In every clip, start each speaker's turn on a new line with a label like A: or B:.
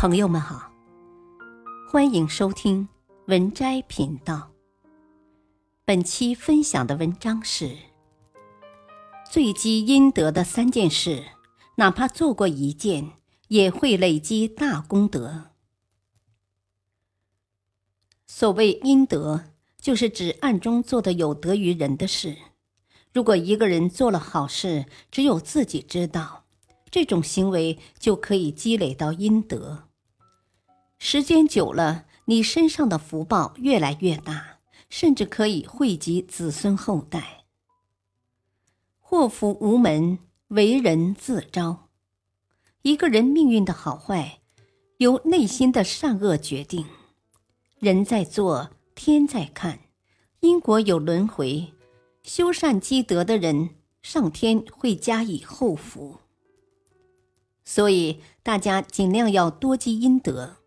A: 朋友们好，欢迎收听文摘频道。本期分享的文章是：最积阴德的三件事，哪怕做过一件，也会累积大功德。所谓阴德，就是指暗中做的有德于人的事。如果一个人做了好事，只有自己知道，这种行为就可以积累到阴德。时间久了，你身上的福报越来越大，甚至可以惠及子孙后代。祸福无门，为人自招。一个人命运的好坏，由内心的善恶决定。人在做，天在看，因果有轮回。修善积德的人，上天会加以厚福。所以大家尽量要多积阴德。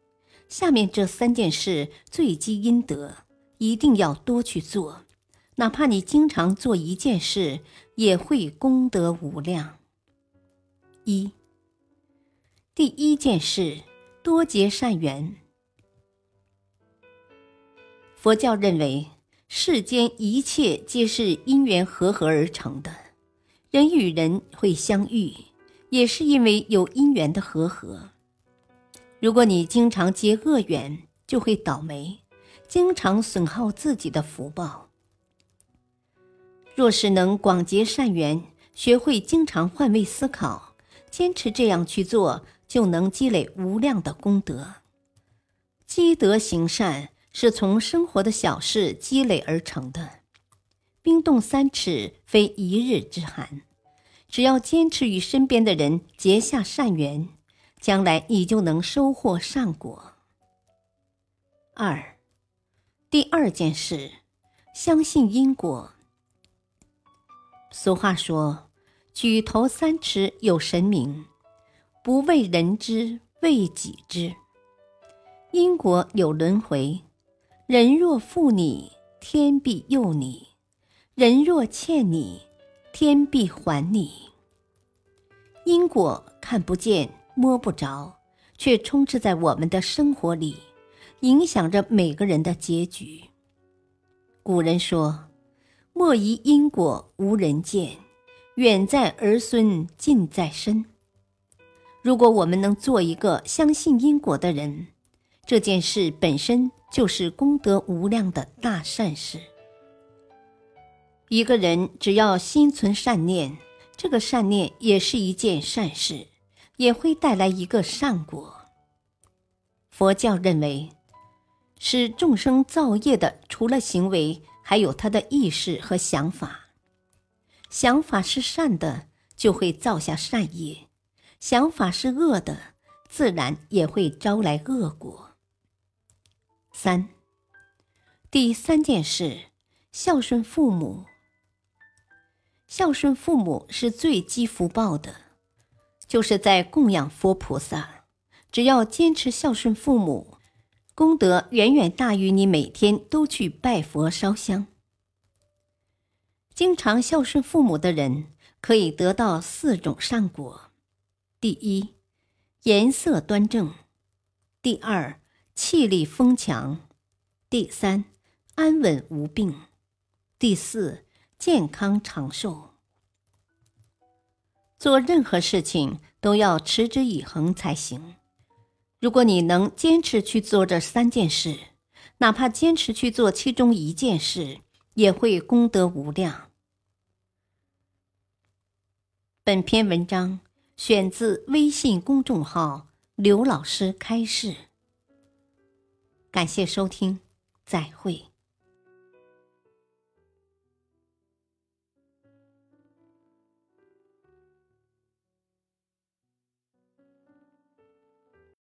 A: 下面这三件事最积阴德，一定要多去做。哪怕你经常做一件事，也会功德无量。一，第一件事，多结善缘。佛教认为，世间一切皆是因缘和合而成的，人与人会相遇，也是因为有因缘的和合。如果你经常结恶缘，就会倒霉，经常损耗自己的福报。若是能广结善缘，学会经常换位思考，坚持这样去做，就能积累无量的功德。积德行善是从生活的小事积累而成的，冰冻三尺非一日之寒。只要坚持与身边的人结下善缘。将来你就能收获善果。二，第二件事，相信因果。俗话说：“举头三尺有神明，不为人知，为己知。”因果有轮回，人若负你，天必佑你；人若欠你，天必还你。因果看不见。摸不着，却充斥在我们的生活里，影响着每个人的结局。古人说：“莫疑因果无人见，远在儿孙近在身。”如果我们能做一个相信因果的人，这件事本身就是功德无量的大善事。一个人只要心存善念，这个善念也是一件善事。也会带来一个善果。佛教认为，使众生造业的，除了行为，还有他的意识和想法。想法是善的，就会造下善业；想法是恶的，自然也会招来恶果。三，第三件事，孝顺父母。孝顺父母是最积福报的。就是在供养佛菩萨，只要坚持孝顺父母，功德远远大于你每天都去拜佛烧香。经常孝顺父母的人，可以得到四种善果：第一，颜色端正；第二，气力丰强；第三，安稳无病；第四，健康长寿。做任何事情都要持之以恒才行。如果你能坚持去做这三件事，哪怕坚持去做其中一件事，也会功德无量。本篇文章选自微信公众号“刘老师开示”。感谢收听，再会。